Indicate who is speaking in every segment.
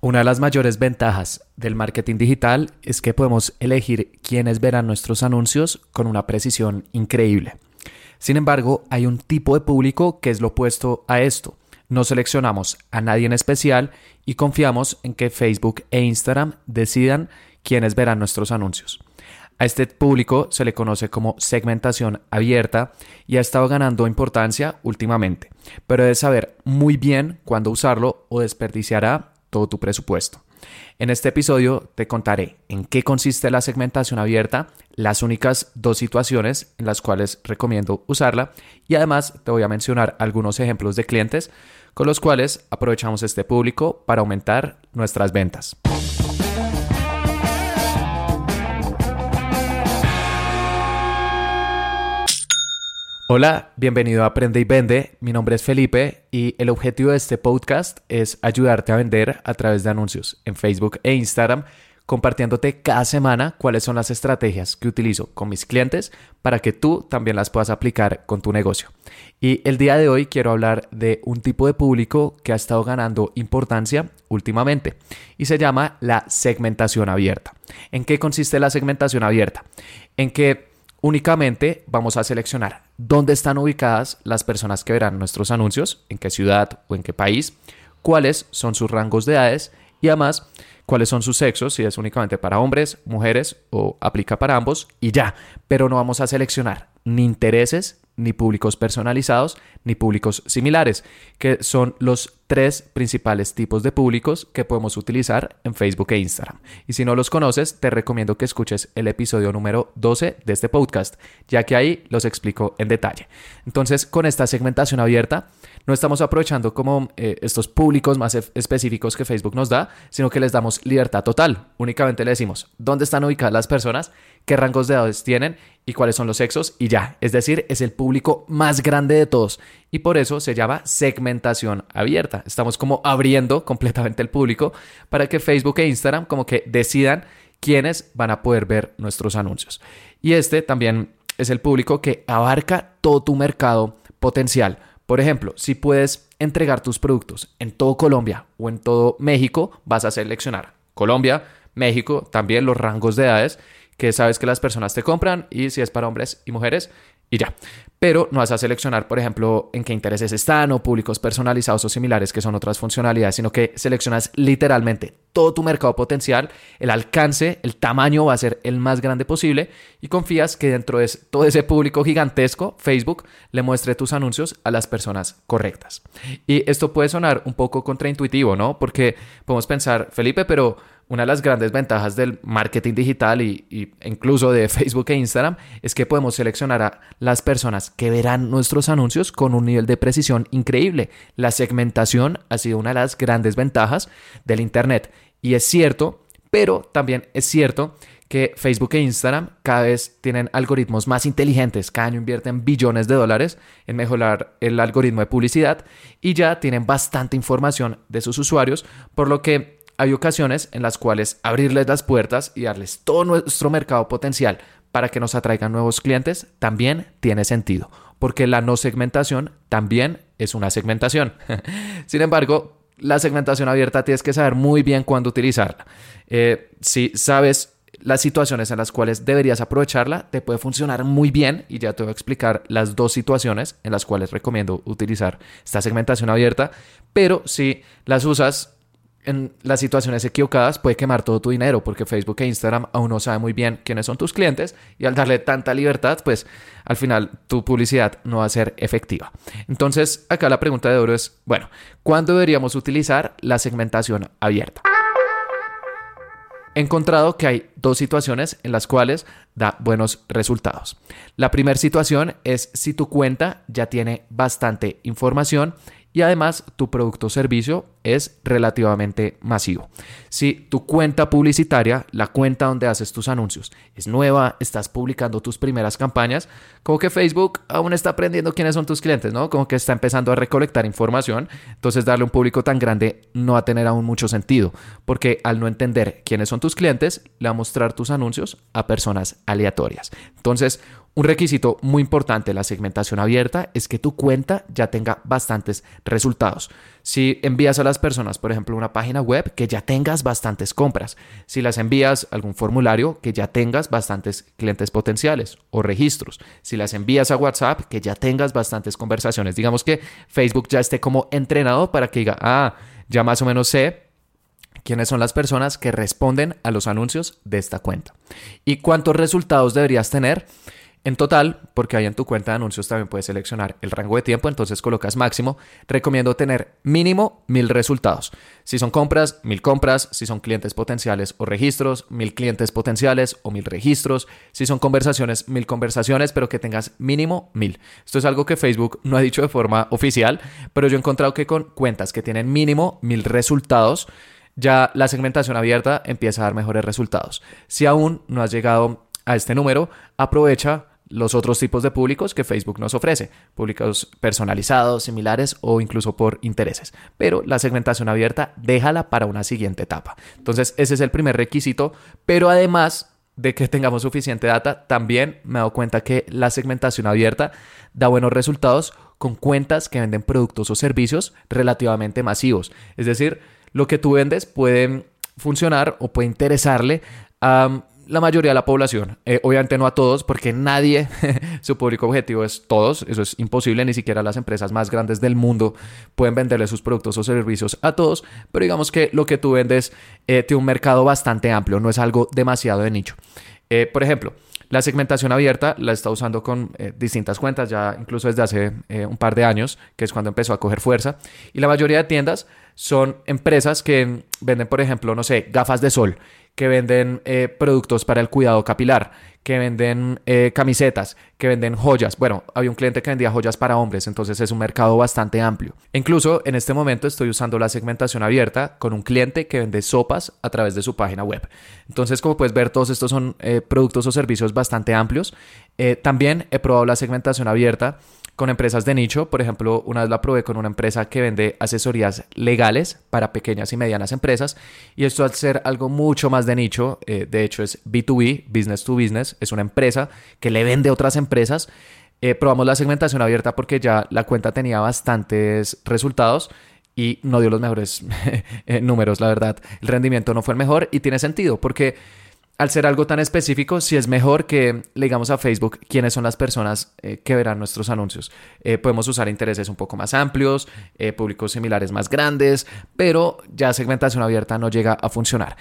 Speaker 1: Una de las mayores ventajas del marketing digital es que podemos elegir quiénes verán nuestros anuncios con una precisión increíble. Sin embargo, hay un tipo de público que es lo opuesto a esto. No seleccionamos a nadie en especial y confiamos en que Facebook e Instagram decidan quiénes verán nuestros anuncios. A este público se le conoce como segmentación abierta y ha estado ganando importancia últimamente, pero debes saber muy bien cuándo usarlo o desperdiciará todo tu presupuesto. En este episodio te contaré en qué consiste la segmentación abierta, las únicas dos situaciones en las cuales recomiendo usarla y además te voy a mencionar algunos ejemplos de clientes con los cuales aprovechamos este público para aumentar nuestras ventas. Hola, bienvenido a Aprende y Vende. Mi nombre es Felipe y el objetivo de este podcast es ayudarte a vender a través de anuncios en Facebook e Instagram, compartiéndote cada semana cuáles son las estrategias que utilizo con mis clientes para que tú también las puedas aplicar con tu negocio. Y el día de hoy quiero hablar de un tipo de público que ha estado ganando importancia últimamente y se llama la segmentación abierta. ¿En qué consiste la segmentación abierta? En que Únicamente vamos a seleccionar dónde están ubicadas las personas que verán nuestros anuncios, en qué ciudad o en qué país, cuáles son sus rangos de edades y además cuáles son sus sexos, si es únicamente para hombres, mujeres o aplica para ambos y ya. Pero no vamos a seleccionar ni intereses, ni públicos personalizados, ni públicos similares, que son los tres principales tipos de públicos que podemos utilizar en Facebook e Instagram. Y si no los conoces, te recomiendo que escuches el episodio número 12 de este podcast, ya que ahí los explico en detalle. Entonces, con esta segmentación abierta, no estamos aprovechando como eh, estos públicos más específicos que Facebook nos da, sino que les damos libertad total. Únicamente le decimos dónde están ubicadas las personas, qué rangos de edades tienen y cuáles son los sexos y ya. Es decir, es el público más grande de todos y por eso se llama segmentación abierta. Estamos como abriendo completamente el público para que Facebook e Instagram como que decidan quiénes van a poder ver nuestros anuncios. Y este también es el público que abarca todo tu mercado potencial. Por ejemplo, si puedes entregar tus productos en todo Colombia o en todo México, vas a seleccionar Colombia, México, también los rangos de edades que sabes que las personas te compran y si es para hombres y mujeres y ya. Pero no vas a seleccionar, por ejemplo, en qué intereses están o públicos personalizados o similares que son otras funcionalidades, sino que seleccionas literalmente todo tu mercado potencial, el alcance, el tamaño va a ser el más grande posible y confías que dentro de todo ese público gigantesco, Facebook le muestre tus anuncios a las personas correctas. Y esto puede sonar un poco contraintuitivo, ¿no? Porque podemos pensar, Felipe, pero una de las grandes ventajas del marketing digital y, incluso de Facebook e Instagram es que podemos seleccionar a las personas que verán nuestros anuncios con un nivel de precisión increíble. La segmentación ha sido una de las grandes ventajas del Internet. Y es cierto, pero también es cierto que Facebook e Instagram cada vez tienen algoritmos más inteligentes, cada año invierten billones de dólares en mejorar el algoritmo de publicidad y ya tienen bastante información de sus usuarios, por lo que hay ocasiones en las cuales abrirles las puertas y darles todo nuestro mercado potencial para que nos atraigan nuevos clientes también tiene sentido, porque la no segmentación también es una segmentación. Sin embargo, la segmentación abierta tienes que saber muy bien cuándo utilizarla. Eh, si sabes las situaciones en las cuales deberías aprovecharla, te puede funcionar muy bien y ya te voy a explicar las dos situaciones en las cuales recomiendo utilizar esta segmentación abierta, pero si las usas en las situaciones equivocadas puede quemar todo tu dinero porque Facebook e Instagram aún no saben muy bien quiénes son tus clientes y al darle tanta libertad, pues al final tu publicidad no va a ser efectiva. Entonces, acá la pregunta de oro es, bueno, ¿cuándo deberíamos utilizar la segmentación abierta? He encontrado que hay dos situaciones en las cuales da buenos resultados. La primera situación es si tu cuenta ya tiene bastante información y además tu producto o servicio es relativamente masivo. Si tu cuenta publicitaria, la cuenta donde haces tus anuncios, es nueva, estás publicando tus primeras campañas, como que Facebook aún está aprendiendo quiénes son tus clientes, ¿no? Como que está empezando a recolectar información, entonces darle un público tan grande no va a tener aún mucho sentido, porque al no entender quiénes son tus clientes, le va a mostrar tus anuncios a personas aleatorias. Entonces, Un requisito muy importante de la segmentación abierta es que tu cuenta ya tenga bastantes resultados. Si envías a las personas, por ejemplo, una página web, que ya tengas bastantes compras. Si las envías algún formulario, que ya tengas bastantes clientes potenciales o registros. Si las envías a WhatsApp, que ya tengas bastantes conversaciones. Digamos que Facebook ya esté como entrenado para que diga, ah, ya más o menos sé quiénes son las personas que responden a los anuncios de esta cuenta. ¿Y cuántos resultados deberías tener? En total, porque ahí en tu cuenta de anuncios también puedes seleccionar el rango de tiempo, entonces colocas máximo, recomiendo tener mínimo mil resultados. Si son compras, mil compras, si son clientes potenciales o registros, mil clientes potenciales o mil registros, si son conversaciones, mil conversaciones, pero que tengas mínimo mil. Esto es algo que Facebook no ha dicho de forma oficial, pero yo he encontrado que con cuentas que tienen mínimo mil resultados, ya la segmentación abierta empieza a dar mejores resultados. Si aún no has llegado a este número, aprovecha los otros tipos de públicos que Facebook nos ofrece, públicos personalizados, similares o incluso por intereses. Pero la segmentación abierta, déjala para una siguiente etapa. Entonces, ese es el primer requisito, pero además de que tengamos suficiente data, también me he dado cuenta que la segmentación abierta da buenos resultados con cuentas que venden productos o servicios relativamente masivos. Es decir, lo que tú vendes puede funcionar o puede interesarle a la mayoría de la población. Eh, obviamente no a todos, porque nadie, su público objetivo es todos. Eso es imposible, ni siquiera las empresas más grandes del mundo pueden venderle sus productos o servicios a todos. Pero digamos que lo que tú vendes eh, tiene un mercado bastante amplio, no es algo demasiado de nicho. Eh, por ejemplo, la segmentación abierta la está usando con distintas cuentas, ya incluso desde hace un par de años, que es cuando empezó a coger fuerza. Y la mayoría de tiendas son empresas que venden, por ejemplo, no sé, gafas de sol que venden eh, productos para el cuidado capilar, que venden eh, camisetas, que venden joyas. Bueno, había un cliente que vendía joyas para hombres, entonces es un mercado bastante amplio. Incluso en este momento estoy usando la segmentación abierta con un cliente que vende sopas a través de su página web. Entonces, como puedes ver, todos estos son eh, productos o servicios bastante amplios. también he probado la segmentación abierta con empresas de nicho. Por ejemplo, una vez la probé con una empresa que vende asesorías legales para pequeñas y medianas empresas. Y esto al ser algo mucho más de nicho, eh, de hecho es B2B, business to business, es una empresa que le vende a otras empresas. Eh, probamos la segmentación abierta porque ya la cuenta tenía bastantes resultados y no dio los mejores eh, números, la verdad. El rendimiento no fue el mejor y tiene sentido porque al ser algo tan específico, si es mejor que le digamos a Facebook quiénes son las personas eh, que verán nuestros anuncios. Podemos usar intereses un poco más amplios, públicos similares más grandes, pero ya segmentación abierta no llega a funcionar.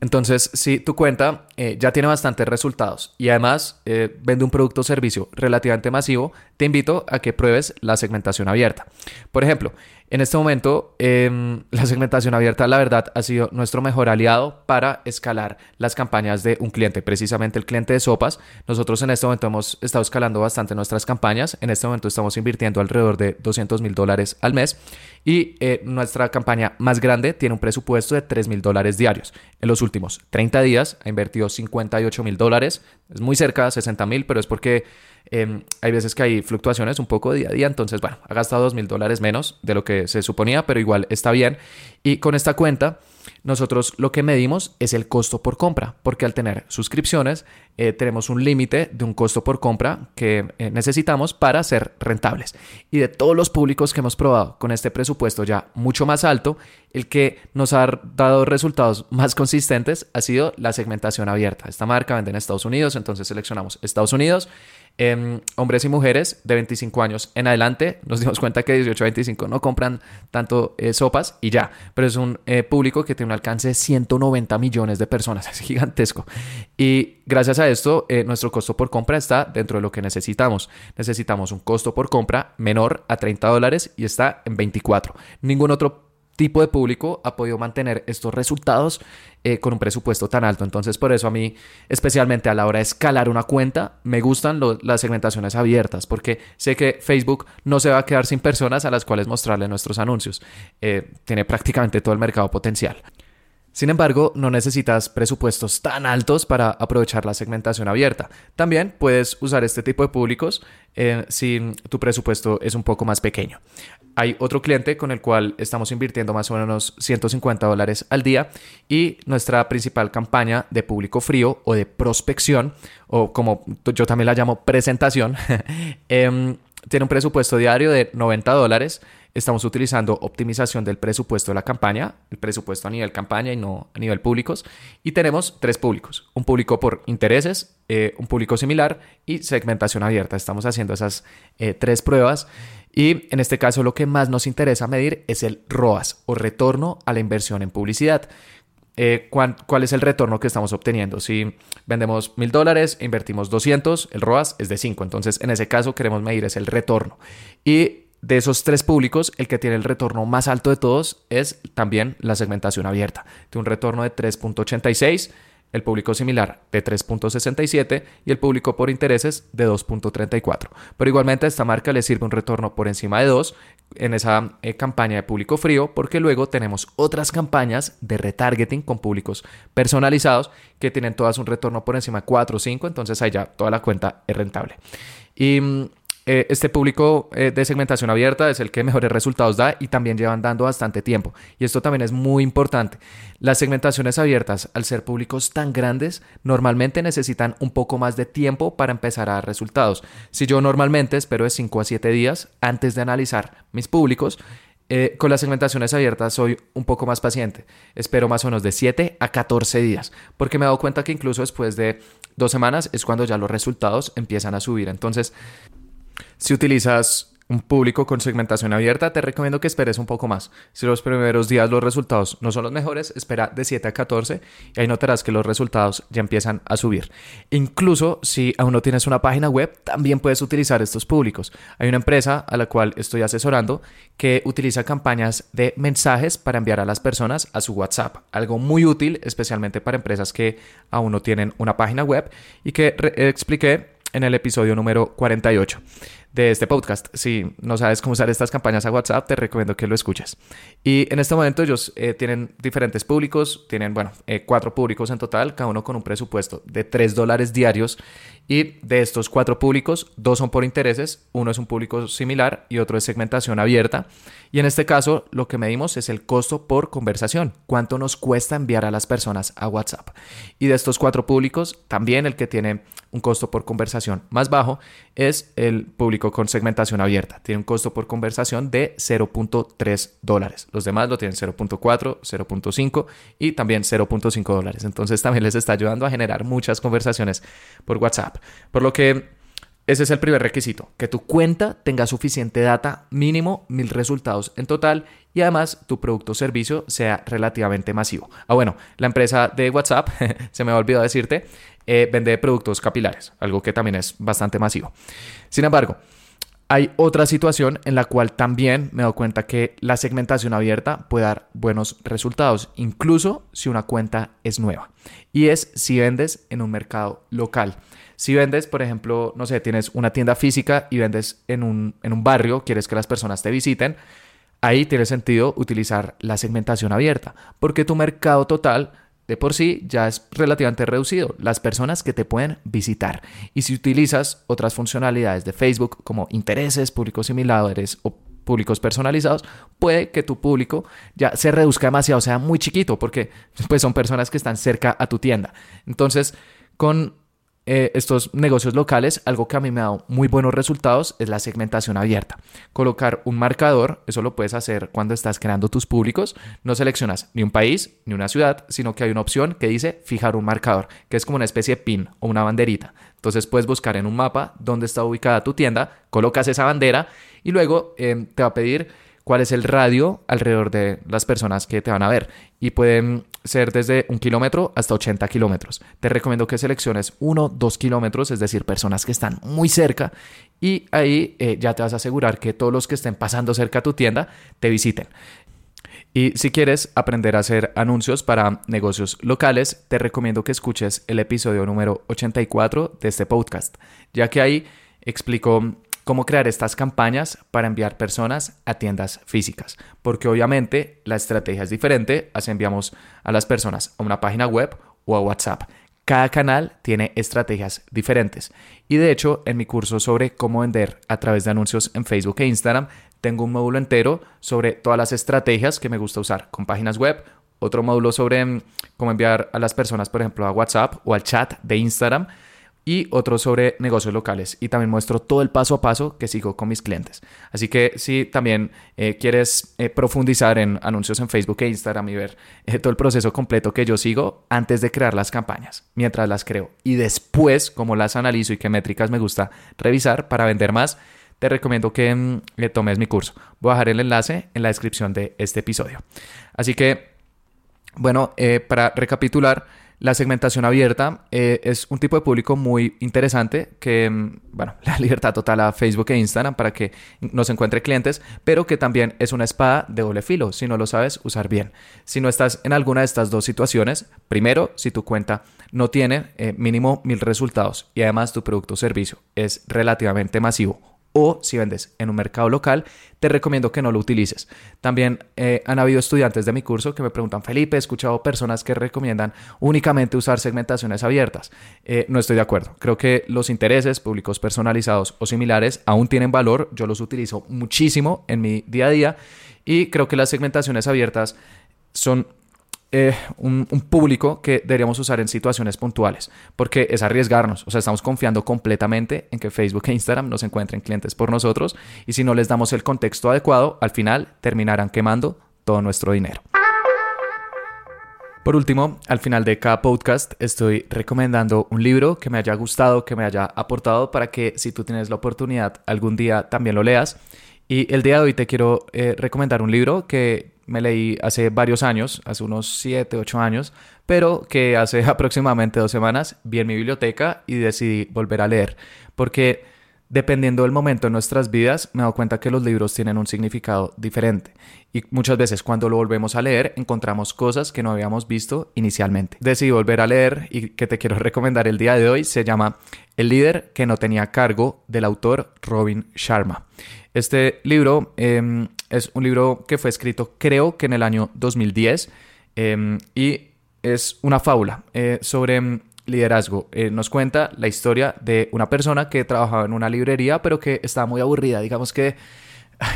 Speaker 1: Entonces, si tu cuenta ya tiene bastantes resultados y además vende un producto o servicio relativamente masivo, te invito a que pruebes la segmentación abierta. Por ejemplo, en este momento, em, la segmentación abierta, la verdad, ha sido nuestro mejor aliado para escalar las campañas de un cliente, precisamente el cliente de sopas. Nosotros en este momento hemos estado escalando bastante nuestras campañas. En este momento estamos invirtiendo alrededor de 200 mil dólares al mes y eh, nuestra campaña más grande tiene un presupuesto de 3 mil dólares diarios. En los últimos 30 días ha invertido 58 mil dólares. Es muy cerca de 60 mil, pero es porque Em, hay veces que hay fluctuaciones un poco día a día, entonces, bueno, ha gastado dos mil dólares menos de lo que se suponía, pero igual está bien. Y con esta cuenta, nosotros lo que medimos es el costo por compra, porque al tener suscripciones, eh, tenemos un límite de un costo por compra que eh, necesitamos para ser rentables. Y de todos los públicos que hemos probado con este presupuesto ya mucho más alto, el que nos ha dado resultados más consistentes ha sido la segmentación abierta. Esta marca vende en Estados Unidos, entonces seleccionamos Estados Unidos Em, hombres y mujeres de 25 años en adelante, nos dimos cuenta que 18 a 25 no compran tanto eh, sopas y ya, pero es un eh, público que tiene un alcance de 190 millones de personas, es gigantesco. Y gracias a esto, eh, nuestro costo por compra está dentro de lo que necesitamos. Necesitamos un costo por compra menor a 30 dólares y está en 24. Ningún otro tipo de público ha podido mantener estos resultados eh, con un presupuesto tan alto. Entonces, por eso a mí, especialmente a la hora de escalar una cuenta, me gustan las segmentaciones abiertas, porque sé que Facebook no se va a quedar sin personas a las cuales mostrarle nuestros anuncios. Eh, tiene prácticamente todo el mercado potencial. Sin embargo, no necesitas presupuestos tan altos para aprovechar la segmentación abierta. También puedes usar este tipo de públicos eh, si tu presupuesto es un poco más pequeño. Hay otro cliente con el cual estamos invirtiendo más o menos 150 dólares al día y nuestra principal campaña de público frío o de prospección, o como yo también la llamo presentación, em, tiene un presupuesto diario de 90 dólares. Estamos utilizando optimización del presupuesto de la campaña, el presupuesto a nivel campaña y no a nivel públicos. Y tenemos tres públicos, un público por intereses, eh, un público similar y segmentación abierta. Estamos haciendo esas eh, tres pruebas. Y en este caso lo que más nos interesa medir es el ROAS o retorno a la inversión en publicidad. Eh, ¿cuál, es el retorno que estamos obteniendo? Si vendemos mil dólares, invertimos 200, el ROAS es de 5. Entonces, en ese caso, queremos medir es el retorno. Y de esos tres públicos, el que tiene el retorno más alto de todos es también la segmentación abierta. Tiene un retorno de 3.86 el público similar de 3.67 y el público por intereses de 2.34. Pero igualmente a esta marca le sirve un retorno por encima de 2 en esa eh, campaña de público frío porque luego tenemos otras campañas de retargeting con públicos personalizados que tienen todas un retorno por encima de 4 o 5, entonces ya toda la cuenta es rentable. Y mm, eh, este público eh, de segmentación abierta es el que mejores resultados da y también llevan dando bastante tiempo. Y esto también es muy importante. Las segmentaciones abiertas, al ser públicos tan grandes, normalmente necesitan un poco más de tiempo para empezar a dar resultados. Si yo normalmente espero de 5 a 7 días antes de analizar mis públicos, eh, con las segmentaciones abiertas soy un poco más paciente. Espero más o menos de 7 a 14 días, porque me he dado cuenta que incluso después de dos semanas es cuando ya los resultados empiezan a subir. Entonces, si utilizas un público con segmentación abierta, te recomiendo que esperes un poco más. Si los primeros días los resultados no son los mejores, espera de 7 a 14 y ahí notarás que los resultados ya empiezan a subir. Incluso si aún no tienes una página web, también puedes utilizar estos públicos. Hay una empresa a la cual estoy asesorando que utiliza campañas de mensajes para enviar a las personas a su WhatsApp. Algo muy útil, especialmente para empresas que aún no tienen una página web y que expliqué en el episodio número 48 de este podcast. Si no sabes cómo usar estas campañas a WhatsApp, te recomiendo que lo escuches. Y en este momento ellos eh, tienen diferentes públicos, tienen, bueno, eh, cuatro públicos en total, cada uno con un presupuesto de 3 dólares diarios. Y de estos cuatro públicos, dos son por intereses, uno es un público similar y otro es segmentación abierta. Y en este caso, lo que medimos es el costo por conversación, cuánto nos cuesta enviar a las personas a WhatsApp. Y de estos cuatro públicos, también el que tiene un costo por conversación más bajo es el público con segmentación abierta. Tiene un costo por conversación de 0.3 dólares. Los demás lo tienen 0.4, 0.5 y también 0.5 dólares. Entonces también les está ayudando a generar muchas conversaciones por WhatsApp. Por lo que ese es el primer requisito, que tu cuenta tenga suficiente data, mínimo mil resultados en total y además tu producto o servicio sea relativamente masivo. Ah, bueno, la empresa de WhatsApp, se me ha olvidado decirte, eh, vende productos capilares, algo que también es bastante masivo. Sin embargo, hay otra situación en la cual también me dado cuenta que la segmentación abierta puede dar buenos resultados, incluso si una cuenta es nueva. Y es si vendes en un mercado local. Si vendes, por ejemplo, no sé, tienes una tienda física y vendes en un, en un barrio, quieres que las personas te visiten, ahí tiene sentido utilizar la segmentación abierta, porque tu mercado total de por sí ya es relativamente reducido, las personas que te pueden visitar. Y si utilizas otras funcionalidades de Facebook como intereses, públicos similares o públicos personalizados, puede que tu público ya se reduzca demasiado, sea muy chiquito, porque pues son personas que están cerca a tu tienda. Entonces, con eh, estos negocios locales, algo que a mí me ha dado muy buenos resultados es la segmentación abierta. Colocar un marcador, eso lo puedes hacer cuando estás creando tus públicos. No seleccionas ni un país ni una ciudad, sino que hay una opción que dice fijar un marcador, que es como una especie de pin o una banderita. Entonces puedes buscar en un mapa dónde está ubicada tu tienda, colocas esa bandera y luego eh, te va a pedir cuál es el radio alrededor de las personas que te van a ver. Y pueden ser desde un kilómetro hasta 80 kilómetros. Te recomiendo que selecciones 1, 2 kilómetros, es decir, personas que están muy cerca. Y ahí eh, ya te vas a asegurar que todos los que estén pasando cerca a tu tienda te visiten. Y si quieres aprender a hacer anuncios para negocios locales, te recomiendo que escuches el episodio número 84 de este podcast, ya que ahí explico cómo crear estas campañas para enviar personas a tiendas físicas, porque obviamente la estrategia es diferente, así enviamos a las personas a una página web o a WhatsApp. cada canal tiene estrategias diferentes. Y de hecho, en mi curso sobre cómo vender a través de anuncios en Facebook e Instagram, tengo un módulo entero sobre todas las estrategias que me gusta usar con páginas web, otro módulo sobre mm, cómo enviar a las personas, por ejemplo, a WhatsApp o al chat de Instagram y otro sobre negocios locales. Y también muestro todo el paso a paso que sigo con mis clientes. Así que si también eh, quieres eh, profundizar en anuncios en Facebook e Instagram y ver eh, todo el proceso completo que yo sigo antes de crear las campañas, mientras las creo y después cómo las analizo y qué métricas me gusta revisar para vender más, te recomiendo que mm, tomes mi curso. Voy a dejar el enlace en la descripción de este episodio. Así que, bueno, para recapitular, la segmentación abierta eh, es un tipo de público muy interesante que, mm, bueno, la libertad total a Facebook e Instagram para que nos encuentre clientes, pero que también es una espada de doble filo si no lo sabes usar bien. Si no estás en alguna de estas dos situaciones, primero, si tu cuenta no tiene eh, mínimo mil resultados y además tu producto o servicio es relativamente masivo o si vendes en un mercado local, te recomiendo que no lo utilices. También eh, han habido estudiantes de mi curso que me preguntan, Felipe, he escuchado personas que recomiendan únicamente usar segmentaciones abiertas. Eh, no estoy de acuerdo. Creo que los intereses públicos personalizados o similares aún tienen valor. Yo los utilizo muchísimo en mi día a día y creo que las segmentaciones abiertas son eh, un, público que deberíamos usar en situaciones puntuales, porque es arriesgarnos, o sea, estamos confiando completamente en que Facebook e Instagram nos encuentren clientes por nosotros y si no les damos el contexto adecuado, al final terminarán quemando todo nuestro dinero. Por último, al final de cada podcast estoy recomendando un libro que me haya gustado, que me haya aportado para que si tú tienes la oportunidad algún día también lo leas. Y el día de hoy te quiero eh, recomendar un libro que me leí hace varios años, hace unos 7, 8 años, pero que hace aproximadamente dos semanas vi en mi biblioteca y decidí volver a leer, porque dependiendo del momento en nuestras vidas, me he dado cuenta que los libros tienen un significado diferente. Y muchas veces cuando lo volvemos a leer, encontramos cosas que no habíamos visto inicialmente. Decidí volver a leer y que te quiero recomendar el día de hoy. Se llama El líder que no tenía cargo del autor Robin Sharma. Este libro em, es un libro que fue escrito creo que en el año 2010 em, y es una fábula eh, sobre em, liderazgo. Eh, nos cuenta la historia de una persona que trabajaba en una librería pero que estaba muy aburrida. Digamos que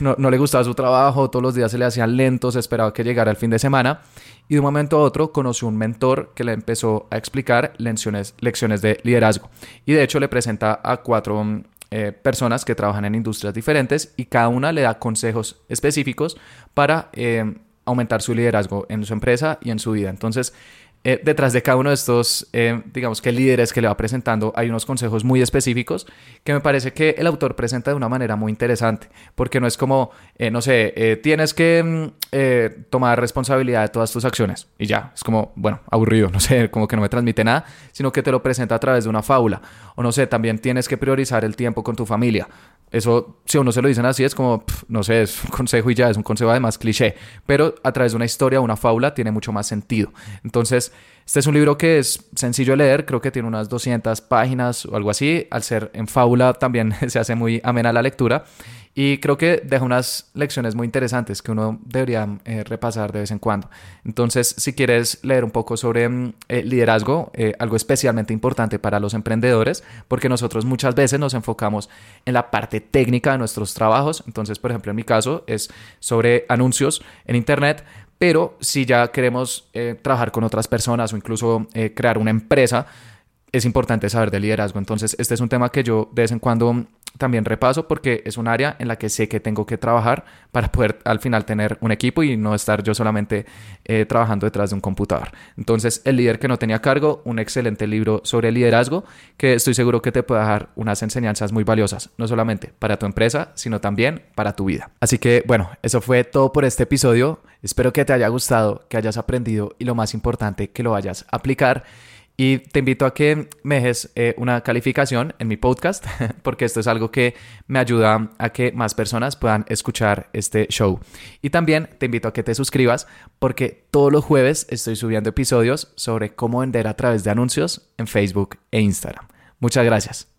Speaker 1: no, le gustaba su trabajo, todos los días se le hacían lentos, esperaba que llegara el fin de semana y de un momento a otro conoció un mentor que le empezó a explicar lecciones, lecciones de liderazgo y de hecho le presenta a cuatro eh, personas que trabajan en industrias diferentes y cada una le da consejos específicos para eh, aumentar su liderazgo en su empresa y en su vida. Entonces, eh, detrás de cada uno de estos, eh, digamos que líderes que le va presentando, hay unos consejos muy específicos que me parece que el autor presenta de una manera muy interesante, porque no es como, eh, no sé, tienes que mm, tomar responsabilidad de todas tus acciones y ya, es como, bueno, aburrido, no sé, como que no me transmite nada, sino que te lo presenta a través de una fábula, o no sé, también tienes que priorizar el tiempo con tu familia, eso, si a uno se lo dicen así, es como, no sé, es un consejo y ya, es un consejo además cliché, pero a través de una historia, una fábula, tiene mucho más sentido. Entonces, este es un libro que es sencillo de leer, creo que tiene unas 200 páginas o algo así. Al ser en fábula también se hace muy amena la lectura. Y creo que deja unas lecciones muy interesantes que uno debería eh, repasar de vez en cuando. Entonces, si quieres leer un poco sobre mm, eh, liderazgo, eh, algo especialmente importante para los emprendedores, porque nosotros muchas veces nos enfocamos en la parte técnica de nuestros trabajos. Entonces, por ejemplo, en mi caso es sobre anuncios en Internet, pero si ya queremos eh, trabajar con otras personas o incluso eh, crear una empresa, es importante saber de liderazgo. Entonces, este es un tema que yo de vez en cuando también repaso porque es un área en la que sé que tengo que trabajar para poder al final tener un equipo y no estar yo solamente eh, trabajando detrás de un computador. Entonces, El líder que no tenía cargo, un excelente libro sobre liderazgo que estoy seguro que te puede dar unas enseñanzas muy valiosas, no solamente para tu empresa, sino también para tu vida. Así que, bueno, eso fue todo por este episodio. Espero que te haya gustado, que hayas aprendido y lo más importante, que lo vayas a aplicar. Y te invito a que me dejes eh, una calificación en mi podcast, porque esto es algo que me ayuda a que más personas puedan escuchar este show. Y también te invito a que te suscribas, porque todos los jueves estoy subiendo episodios sobre cómo vender a través de anuncios en Facebook e Instagram. Muchas gracias.